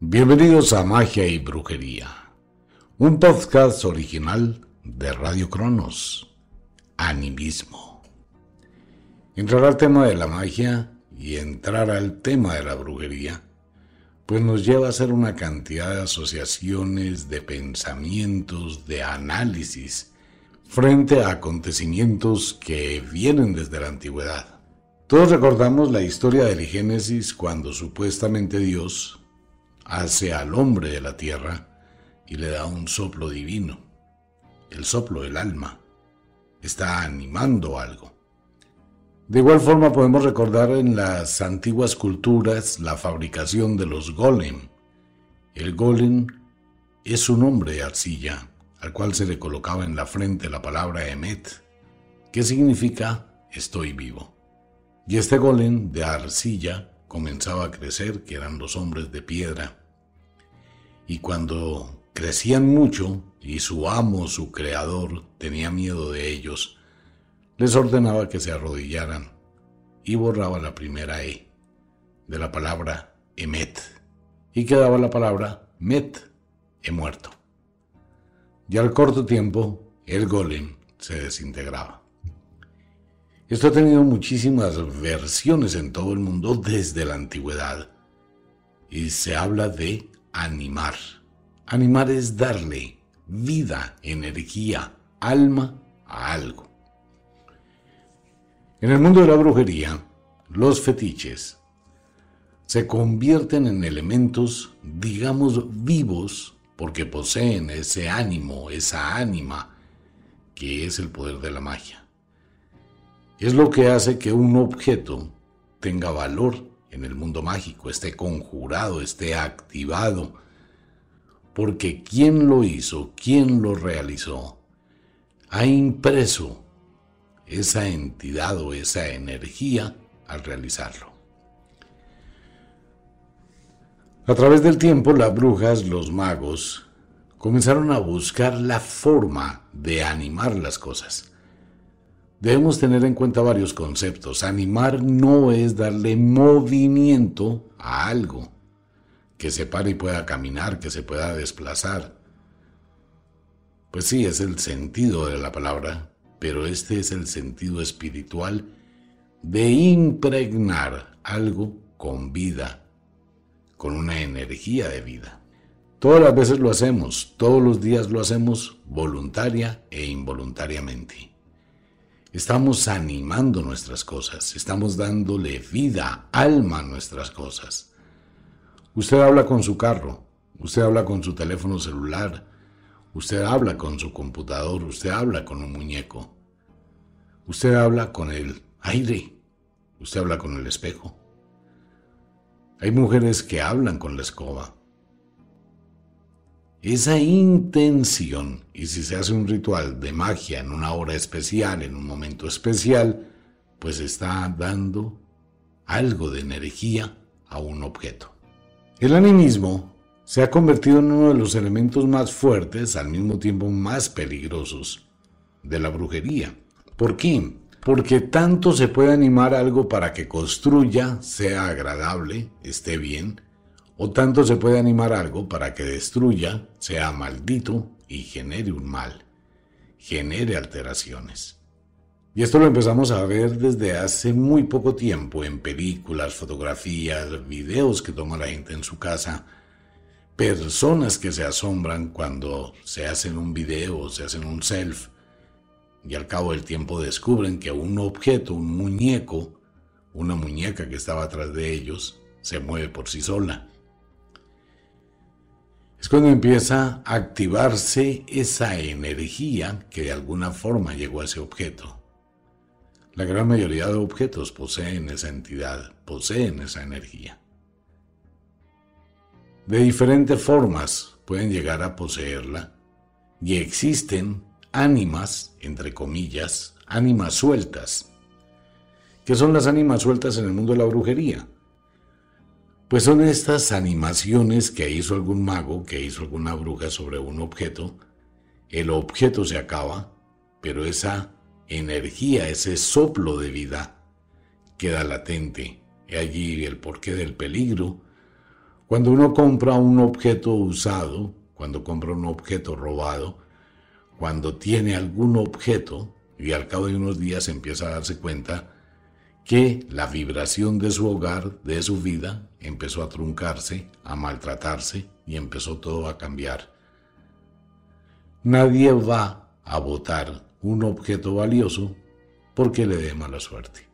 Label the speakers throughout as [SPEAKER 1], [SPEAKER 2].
[SPEAKER 1] Bienvenidos a Magia y Brujería, un podcast original de Radio Cronos, Animismo. Entrar al tema de la magia y entrar al tema de la brujería, pues nos lleva a hacer una cantidad de asociaciones, de pensamientos, de análisis, frente a acontecimientos que vienen desde la antigüedad. Todos recordamos la historia del Génesis cuando supuestamente Dios hace al hombre de la tierra y le da un soplo divino. El soplo del alma. Está animando algo. De igual forma podemos recordar en las antiguas culturas la fabricación de los golem. El golem es un hombre de arcilla al cual se le colocaba en la frente la palabra Emet, que significa estoy vivo. Y este golem de arcilla comenzaba a crecer, que eran los hombres de piedra. Y cuando crecían mucho y su amo, su creador, tenía miedo de ellos, les ordenaba que se arrodillaran y borraba la primera E de la palabra Emet y quedaba la palabra Met, he muerto. Y al corto tiempo el golem se desintegraba. Esto ha tenido muchísimas versiones en todo el mundo desde la antigüedad y se habla de animar. Animar es darle vida, energía, alma a algo. En el mundo de la brujería, los fetiches se convierten en elementos, digamos, vivos, porque poseen ese ánimo, esa ánima, que es el poder de la magia. Es lo que hace que un objeto tenga valor en el mundo mágico, esté conjurado, esté activado, porque quien lo hizo, quien lo realizó, ha impreso esa entidad o esa energía al realizarlo. A través del tiempo, las brujas, los magos, comenzaron a buscar la forma de animar las cosas. Debemos tener en cuenta varios conceptos. Animar no es darle movimiento a algo, que se pare y pueda caminar, que se pueda desplazar. Pues sí, es el sentido de la palabra, pero este es el sentido espiritual de impregnar algo con vida, con una energía de vida. Todas las veces lo hacemos, todos los días lo hacemos voluntaria e involuntariamente. Estamos animando nuestras cosas, estamos dándole vida, alma a nuestras cosas. Usted habla con su carro, usted habla con su teléfono celular, usted habla con su computador, usted habla con un muñeco, usted habla con el aire, usted habla con el espejo. Hay mujeres que hablan con la escoba, esa intención, y si se hace un ritual de magia en una hora especial, en un momento especial, pues está dando algo de energía a un objeto. El animismo se ha convertido en uno de los elementos más fuertes, al mismo tiempo más peligrosos, de la brujería. ¿Por qué? Porque tanto se puede animar algo para que construya, sea agradable, esté bien, o tanto se puede animar algo para que destruya, sea maldito y genere un mal, genere alteraciones. Y esto lo empezamos a ver desde hace muy poco tiempo en películas, fotografías, videos que toma la gente en su casa, personas que se asombran cuando se hacen un video o se hacen un self y al cabo del tiempo descubren que un objeto, un muñeco, una muñeca que estaba atrás de ellos, se mueve por sí sola es cuando empieza a activarse esa energía que de alguna forma llegó a ese objeto. La gran mayoría de objetos poseen esa entidad, poseen esa energía. De diferentes formas pueden llegar a poseerla y existen ánimas, entre comillas, ánimas sueltas. ¿Qué son las ánimas sueltas en el mundo de la brujería? Pues son estas animaciones que hizo algún mago, que hizo alguna bruja sobre un objeto. El objeto se acaba, pero esa energía, ese soplo de vida queda latente. Y allí el porqué del peligro Cuando uno compra un objeto usado, cuando compra un objeto robado, cuando tiene algún objeto y al cabo de unos días empieza a darse cuenta que la vibración de su hogar, de su vida, empezó a truncarse, a maltratarse y empezó todo a cambiar. Nadie va a votar un objeto valioso porque le dé mala suerte.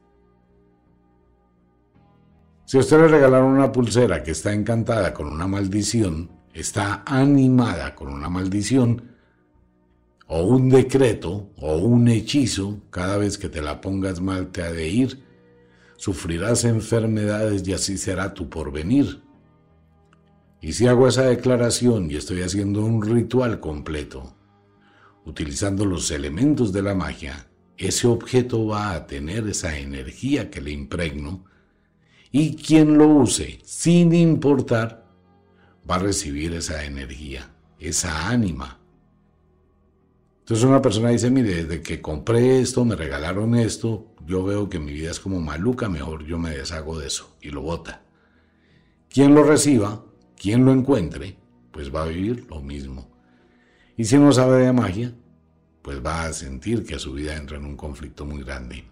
[SPEAKER 1] Si a usted le regalaron una pulsera que está encantada con una maldición, está animada con una maldición, o un decreto, o un hechizo, cada vez que te la pongas mal te ha de ir, sufrirás enfermedades y así será tu porvenir. Y si hago esa declaración y estoy haciendo un ritual completo, utilizando los elementos de la magia, ese objeto va a tener esa energía que le impregno, y quien lo use, sin importar, va a recibir esa energía, esa ánima. Entonces una persona dice, mire, desde que compré esto, me regalaron esto, yo veo que mi vida es como maluca, mejor yo me deshago de eso y lo bota. Quien lo reciba, quien lo encuentre, pues va a vivir lo mismo. Y si no sabe de magia, pues va a sentir que su vida entra en un conflicto muy grande.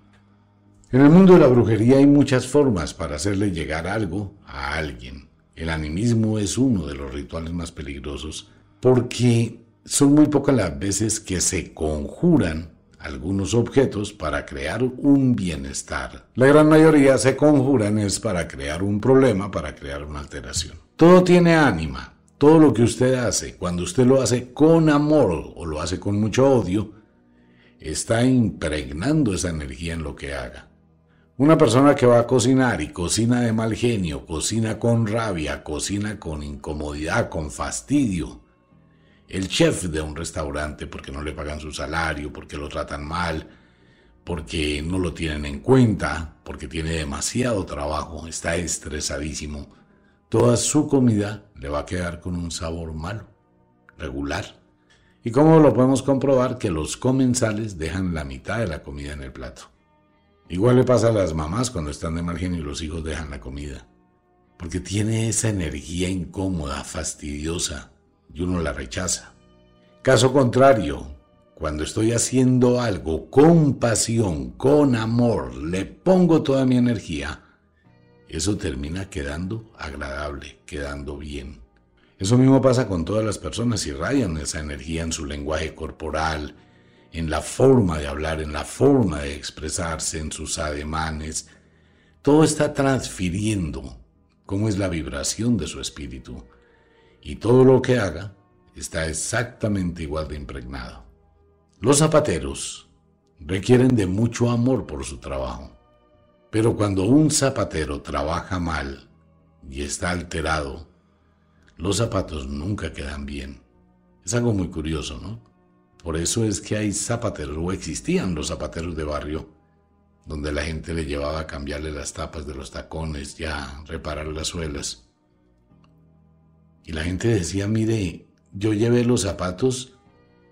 [SPEAKER 1] En el mundo de la brujería hay muchas formas para hacerle llegar algo a alguien. El animismo es uno de los rituales más peligrosos porque son muy pocas las veces que se conjuran algunos objetos para crear un bienestar. La gran mayoría se conjuran es para crear un problema, para crear una alteración. Todo tiene ánima. Todo lo que usted hace, cuando usted lo hace con amor o lo hace con mucho odio, está impregnando esa energía en lo que haga. Una persona que va a cocinar y cocina de mal genio, cocina con rabia, cocina con incomodidad, con fastidio. El chef de un restaurante porque no le pagan su salario, porque lo tratan mal, porque no lo tienen en cuenta, porque tiene demasiado trabajo, está estresadísimo. Toda su comida le va a quedar con un sabor malo, regular. ¿Y cómo lo podemos comprobar? Que los comensales dejan la mitad de la comida en el plato. Igual le pasa a las mamás cuando están de margen y los hijos dejan la comida. Porque tiene esa energía incómoda, fastidiosa, y uno la rechaza. Caso contrario, cuando estoy haciendo algo con pasión, con amor, le pongo toda mi energía, eso termina quedando agradable, quedando bien. Eso mismo pasa con todas las personas, irradian esa energía en su lenguaje corporal, en la forma de hablar, en la forma de expresarse, en sus ademanes. Todo está transfiriendo cómo es la vibración de su espíritu. Y todo lo que haga está exactamente igual de impregnado. Los zapateros requieren de mucho amor por su trabajo. Pero cuando un zapatero trabaja mal y está alterado, los zapatos nunca quedan bien. Es algo muy curioso, ¿no? Por eso es que hay zapateros, o existían los zapateros de barrio, donde la gente le llevaba a cambiarle las tapas de los tacones, ya reparar las suelas. Y la gente decía, mire, yo llevé los zapatos,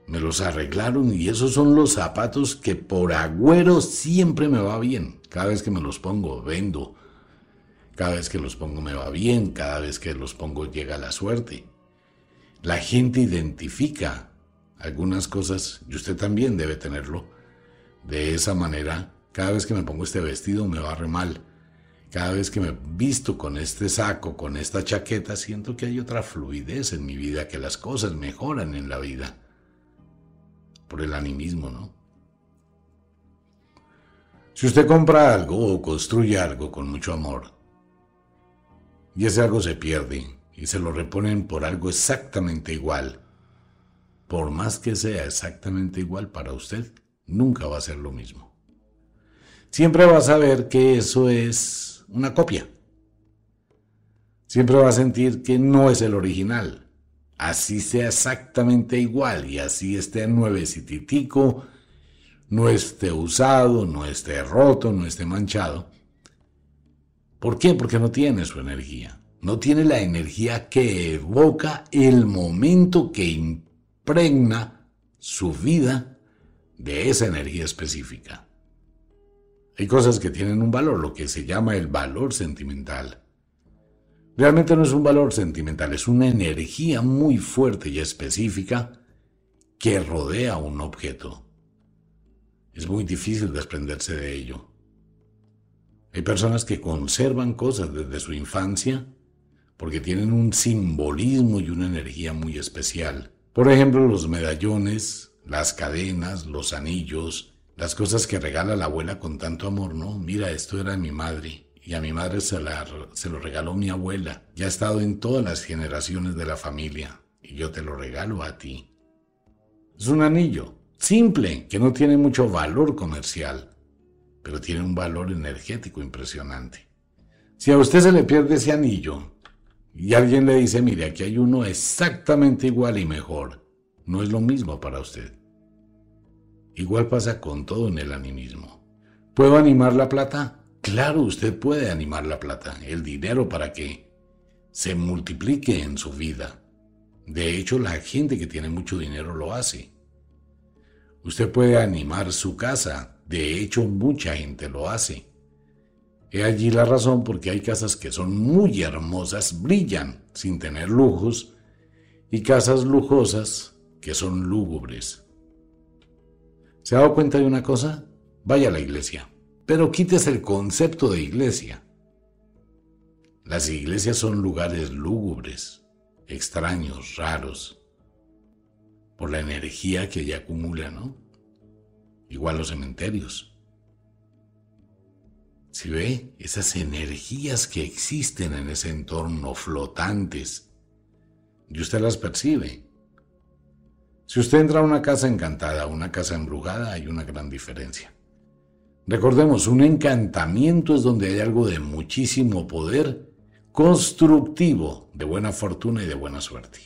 [SPEAKER 1] me los arreglaron y esos son los zapatos que por agüero siempre me va bien. Cada vez que me los pongo, vendo. Cada vez que los pongo me va bien, cada vez que los pongo llega la suerte. La gente identifica algunas cosas, y usted también debe tenerlo, de esa manera, cada vez que me pongo este vestido me va re mal. Cada vez que me visto con este saco, con esta chaqueta, siento que hay otra fluidez en mi vida, que las cosas mejoran en la vida. Por el animismo, ¿no? Si usted compra algo o construye algo con mucho amor, y ese algo se pierde y se lo reponen por algo exactamente igual, por más que sea exactamente igual para usted, nunca va a ser lo mismo. Siempre va a saber que eso es una copia. Siempre va a sentir que no es el original. Así sea exactamente igual y así esté nuevecititico, no esté usado, no esté roto, no esté manchado. ¿Por qué? Porque no tiene su energía. No tiene la energía que evoca el momento que impregna su vida de esa energía específica. Hay cosas que tienen un valor, lo que se llama el valor sentimental. Realmente no es un valor sentimental, es una energía muy fuerte y específica que rodea un objeto. Es muy difícil desprenderse de ello. Hay personas que conservan cosas desde su infancia porque tienen un simbolismo y una energía muy especial. Por ejemplo, los medallones, las cadenas, los anillos, las cosas que regala la abuela con tanto amor, ¿no? Mira, esto era de mi madre y a mi madre se, se lo regaló mi abuela. Ya ha estado en todas las generaciones de la familia y yo te lo regalo a ti. Es un anillo simple, que no tiene mucho valor comercial, pero tiene un valor energético impresionante. Si a usted se le pierde ese anillo y alguien le dice, mire, aquí hay uno exactamente igual y mejor, no es lo mismo para usted. Igual pasa con todo en el animismo. ¿Puedo animar la plata? Claro, usted puede animar la plata, el dinero para que se multiplique en su vida. De hecho, la gente que tiene mucho dinero lo hace. Usted puede animar su casa. De hecho, mucha gente lo hace. He allí la razón porque hay casas que son muy hermosas, brillan sin tener lujos, y casas lujosas que son lúgubres. ¿Se ha dado cuenta de una cosa? Vaya a la iglesia, pero quítese el concepto de iglesia. Las iglesias son lugares lúgubres, extraños, raros, por la energía que ella acumula, ¿no? Igual los cementerios. Si ve esas energías que existen en ese entorno flotantes, y usted las percibe. Si usted entra a una casa encantada, una casa embrujada, hay una gran diferencia. Recordemos, un encantamiento es donde hay algo de muchísimo poder constructivo, de buena fortuna y de buena suerte.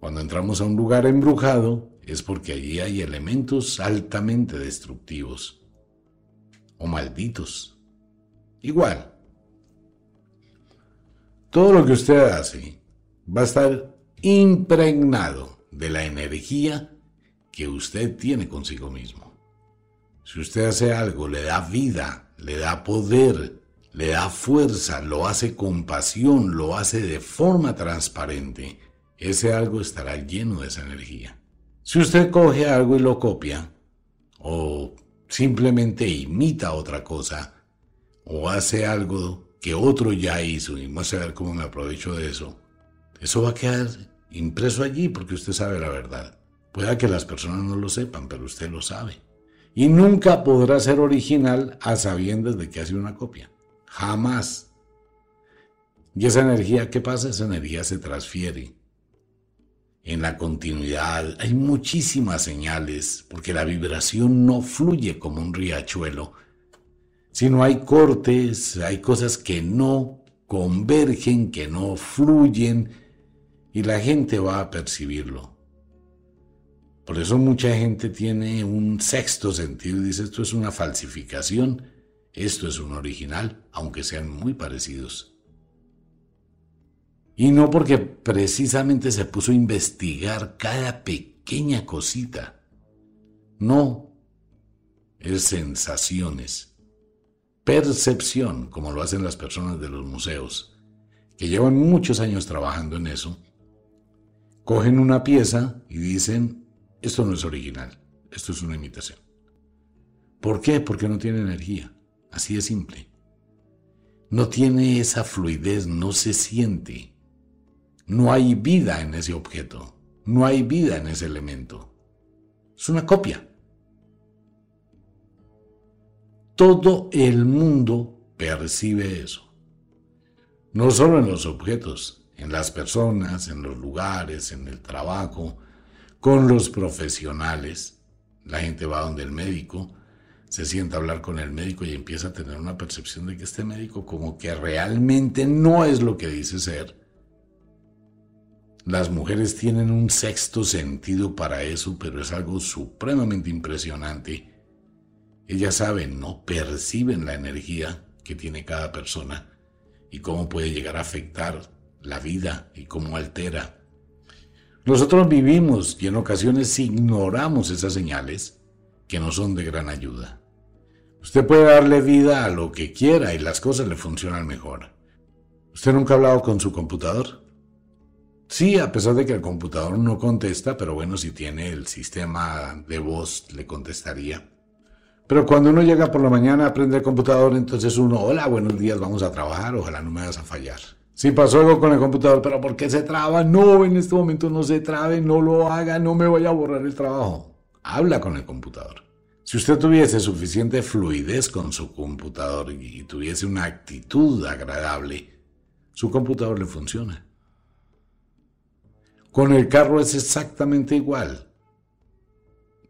[SPEAKER 1] Cuando entramos a un lugar embrujado es porque allí hay elementos altamente destructivos o malditos. Igual, todo lo que usted hace va a estar impregnado de la energía que usted tiene consigo mismo. Si usted hace algo, le da vida, le da poder, le da fuerza, lo hace con pasión, lo hace de forma transparente, ese algo estará lleno de esa energía. Si usted coge algo y lo copia, o simplemente imita otra cosa, o hace algo que otro ya hizo y vamos a ver cómo me aprovecho de eso, eso va a quedar impreso allí porque usted sabe la verdad. Pueda que las personas no lo sepan, pero usted lo sabe. Y nunca podrá ser original a sabiendas de que hace una copia. Jamás. Y esa energía, ¿qué pasa? Esa energía se transfiere en la continuidad. Hay muchísimas señales, porque la vibración no fluye como un riachuelo, sino hay cortes, hay cosas que no convergen, que no fluyen, y la gente va a percibirlo. Por eso mucha gente tiene un sexto sentido y dice esto es una falsificación, esto es un original, aunque sean muy parecidos. Y no porque precisamente se puso a investigar cada pequeña cosita. No, es sensaciones, percepción, como lo hacen las personas de los museos, que llevan muchos años trabajando en eso. Cogen una pieza y dicen, esto no es original, esto es una imitación. ¿Por qué? Porque no tiene energía. Así de simple. No tiene esa fluidez, no se siente. No hay vida en ese objeto, no hay vida en ese elemento. Es una copia. Todo el mundo percibe eso. No solo en los objetos, en las personas, en los lugares, en el trabajo, con los profesionales. La gente va donde el médico, se sienta a hablar con el médico y empieza a tener una percepción de que este médico como que realmente no es lo que dice ser las mujeres tienen un sexto sentido para eso, pero es algo supremamente impresionante. Ellas saben, ¿no? Perciben la energía que tiene cada persona y cómo puede llegar a afectar la vida y cómo altera. Nosotros vivimos y en ocasiones ignoramos esas señales que no son de gran ayuda. Usted puede darle vida a lo que quiera y las cosas le funcionan mejor. ¿Usted nunca ha hablado con su computador? Sí, a pesar de que el computador no contesta, pero bueno, si tiene el sistema de voz, le contestaría. Pero cuando uno llega por la mañana, aprende el computador, entonces uno, hola, buenos días, vamos a trabajar, ojalá no me vayas a fallar. Si pasó algo con el computador, pero ¿por qué se traba? No, en este momento no se trabe, no lo haga, no me vaya a borrar el trabajo. Habla con el computador. Si usted tuviese suficiente fluidez con su computador y tuviese una actitud agradable, su computador le funciona. Con el carro es exactamente igual.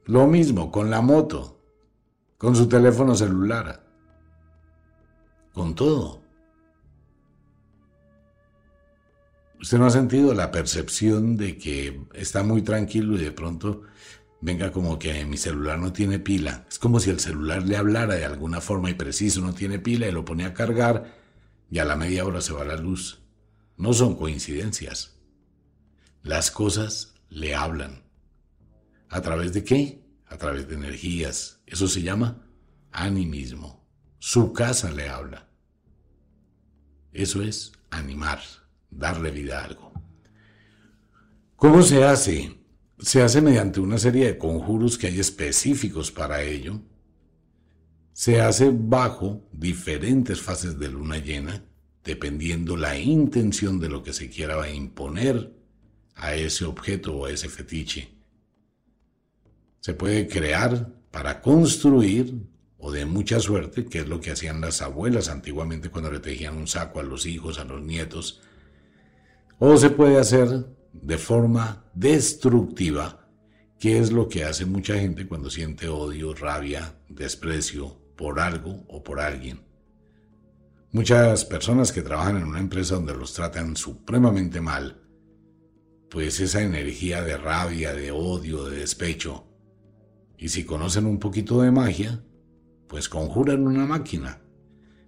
[SPEAKER 1] Lo mismo con la moto, con su teléfono celular, con todo. ¿Usted no ha sentido la percepción de que está muy tranquilo y de pronto venga como que mi celular no tiene pila? Es como si el celular le hablara de alguna forma y preciso, no tiene pila y lo pone a cargar y a la media hora se va la luz. No son coincidencias. Las cosas le hablan. ¿A través de qué? A través de energías. Eso se llama animismo. Su casa le habla. Eso es animar darle vida a algo. ¿Cómo se hace? Se hace mediante una serie de conjuros que hay específicos para ello. Se hace bajo diferentes fases de luna llena, dependiendo la intención de lo que se quiera imponer a ese objeto o a ese fetiche. Se puede crear para construir o de mucha suerte, que es lo que hacían las abuelas antiguamente cuando le tejían un saco a los hijos, a los nietos, o se puede hacer de forma destructiva, que es lo que hace mucha gente cuando siente odio, rabia, desprecio por algo o por alguien. Muchas personas que trabajan en una empresa donde los tratan supremamente mal, pues esa energía de rabia, de odio, de despecho, y si conocen un poquito de magia, pues conjuran una máquina.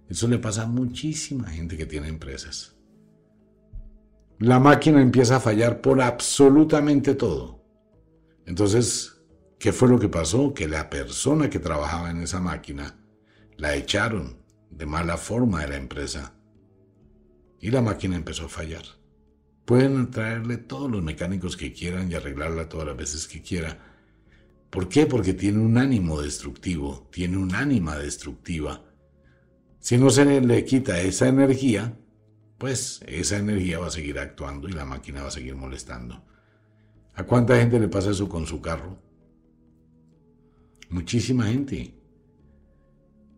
[SPEAKER 1] Eso le pasa a muchísima gente que tiene empresas la máquina empieza a fallar por absolutamente todo. Entonces, ¿qué fue lo que pasó? Que la persona que trabajaba en esa máquina la echaron de mala forma de la empresa y la máquina empezó a fallar. Pueden traerle todos los mecánicos que quieran y arreglarla todas las veces que quiera. ¿Por qué? Porque tiene un ánimo destructivo, tiene un ánima destructiva. Si no se le quita esa energía, pues esa energía va a seguir actuando y la máquina va a seguir molestando. ¿A cuánta gente le pasa eso con su carro? Muchísima gente.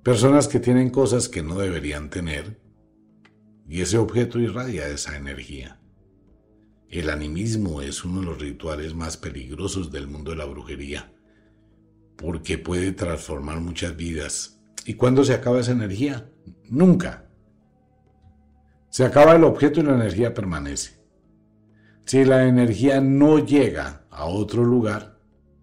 [SPEAKER 1] Personas que tienen cosas que no deberían tener y ese objeto irradia esa energía. El animismo es uno de los rituales más peligrosos del mundo de la brujería porque puede transformar muchas vidas. ¿Y cuándo se acaba esa energía? Nunca. Se acaba el objeto y la energía permanece. Si la energía no llega a otro lugar,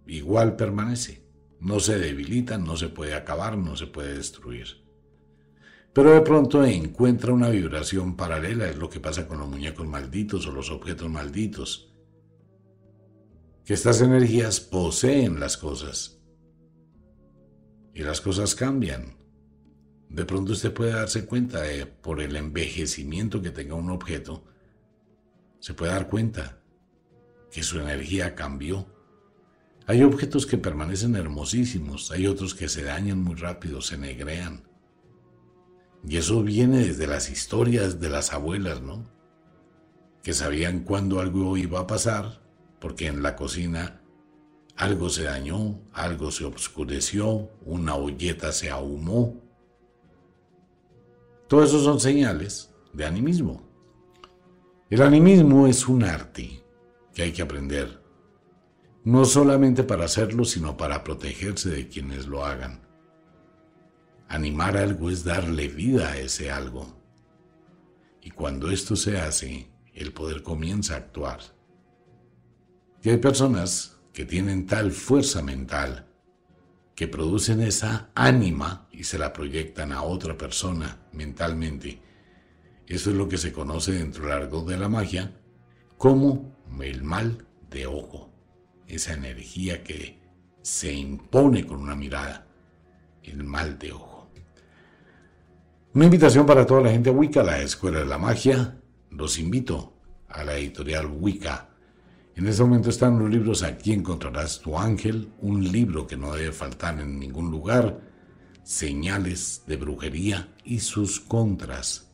[SPEAKER 1] igual permanece. No se debilita, no se puede acabar, no se puede destruir. Pero de pronto encuentra una vibración paralela, es lo que pasa con los muñecos malditos o los objetos malditos. Que estas energías poseen las cosas. Y las cosas cambian. De pronto usted puede darse cuenta de, por el envejecimiento que tenga un objeto, se puede dar cuenta que su energía cambió. Hay objetos que permanecen hermosísimos, hay otros que se dañan muy rápido, se negrean. Y eso viene desde las historias de las abuelas, ¿no? Que sabían cuándo algo iba a pasar, porque en la cocina algo se dañó, algo se oscureció, una olleta se ahumó, todo eso son señales de animismo. El animismo es un arte que hay que aprender, no solamente para hacerlo, sino para protegerse de quienes lo hagan. Animar algo es darle vida a ese algo. Y cuando esto se hace, el poder comienza a actuar. Y hay personas que tienen tal fuerza mental que producen esa ánima y se la proyectan a otra persona mentalmente. Eso es lo que se conoce dentro del argot de la magia como el mal de ojo, esa energía que se impone con una mirada, el mal de ojo. Una invitación para toda la gente Wicca, la Escuela de la Magia. Los invito a la editorial Wicca. En este momento están los libros Aquí encontrarás tu ángel, un libro que no debe faltar en ningún lugar, señales de brujería y sus contras.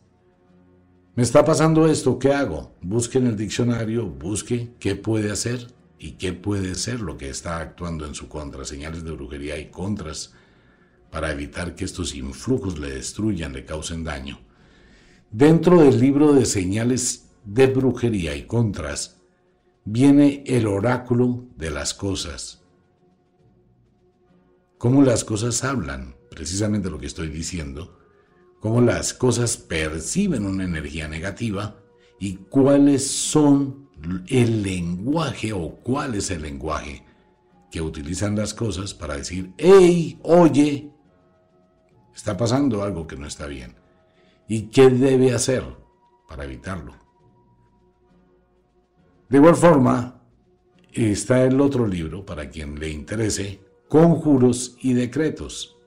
[SPEAKER 1] Me está pasando esto, ¿qué hago? Busque en el diccionario, busque qué puede hacer y qué puede ser lo que está actuando en su contra, señales de brujería y contras para evitar que estos influjos le destruyan, le causen daño. Dentro del libro de señales de brujería y contras viene el oráculo de las cosas. Cómo las cosas hablan, precisamente lo que estoy diciendo, cómo las cosas perciben una energía negativa y cuáles son el lenguaje o cuál es el lenguaje que utilizan las cosas para decir, hey, oye, Está pasando algo que no está bien. ¿Y qué debe hacer para evitarlo? De igual forma, está el otro libro, para quien le interese, Conjuros y Decretos.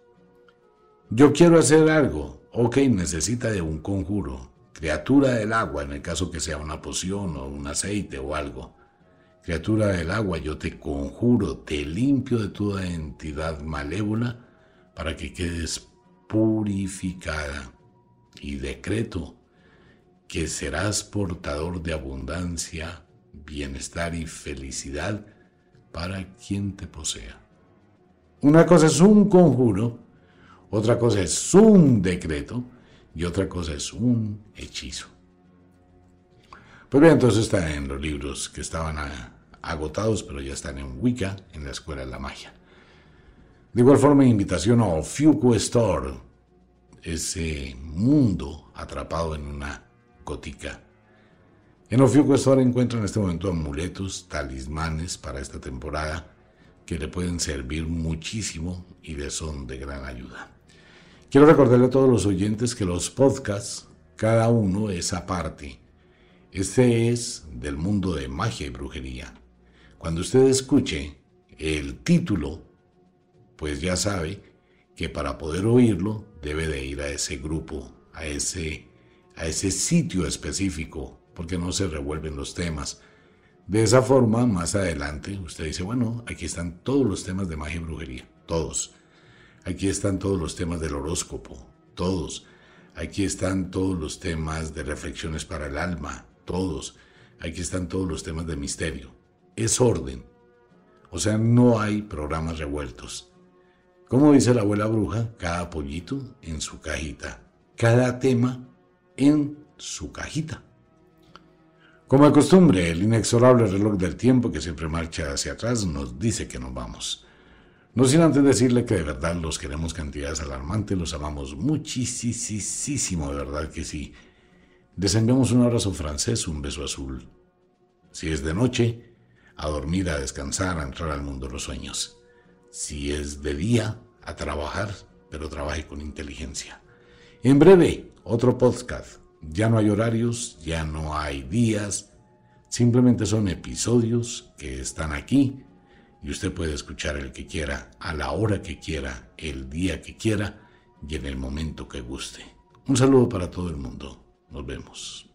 [SPEAKER 1] Yo quiero hacer algo, ok, necesita de un conjuro. Criatura del agua, en el caso que sea una poción o un aceite o algo. Criatura del agua, yo te conjuro, te limpio de toda entidad malévola para que quedes purificada y decreto que serás portador de abundancia, bienestar y felicidad para quien te posea. Una cosa es un conjuro, otra cosa es un decreto y otra cosa es un hechizo. Pues bien, entonces está en los libros que estaban agotados, pero ya están en Wicca, en la Escuela de la Magia. De igual forma, invitación a Ofiuco Store, ese mundo atrapado en una gotica. En Ofiuco encuentra en este momento amuletos, talismanes para esta temporada que le pueden servir muchísimo y le son de gran ayuda. Quiero recordarle a todos los oyentes que los podcasts, cada uno es aparte. Este es del mundo de magia y brujería. Cuando usted escuche el título pues ya sabe que para poder oírlo debe de ir a ese grupo, a ese, a ese sitio específico, porque no se revuelven los temas. De esa forma, más adelante, usted dice, bueno, aquí están todos los temas de magia y brujería, todos. Aquí están todos los temas del horóscopo, todos. Aquí están todos los temas de reflexiones para el alma, todos. Aquí están todos los temas de misterio. Es orden. O sea, no hay programas revueltos. Como dice la abuela bruja, cada pollito en su cajita, cada tema en su cajita. Como de costumbre, el inexorable reloj del tiempo que siempre marcha hacia atrás nos dice que nos vamos. No sin antes decirle que de verdad los queremos cantidades alarmantes, los amamos muchísimo, de verdad que sí. Les enviamos un abrazo francés, un beso azul. Si es de noche, a dormir, a descansar, a entrar al mundo de los sueños. Si es de día, a trabajar, pero trabaje con inteligencia. En breve, otro podcast. Ya no hay horarios, ya no hay días, simplemente son episodios que están aquí y usted puede escuchar el que quiera, a la hora que quiera, el día que quiera y en el momento que guste. Un saludo para todo el mundo. Nos vemos.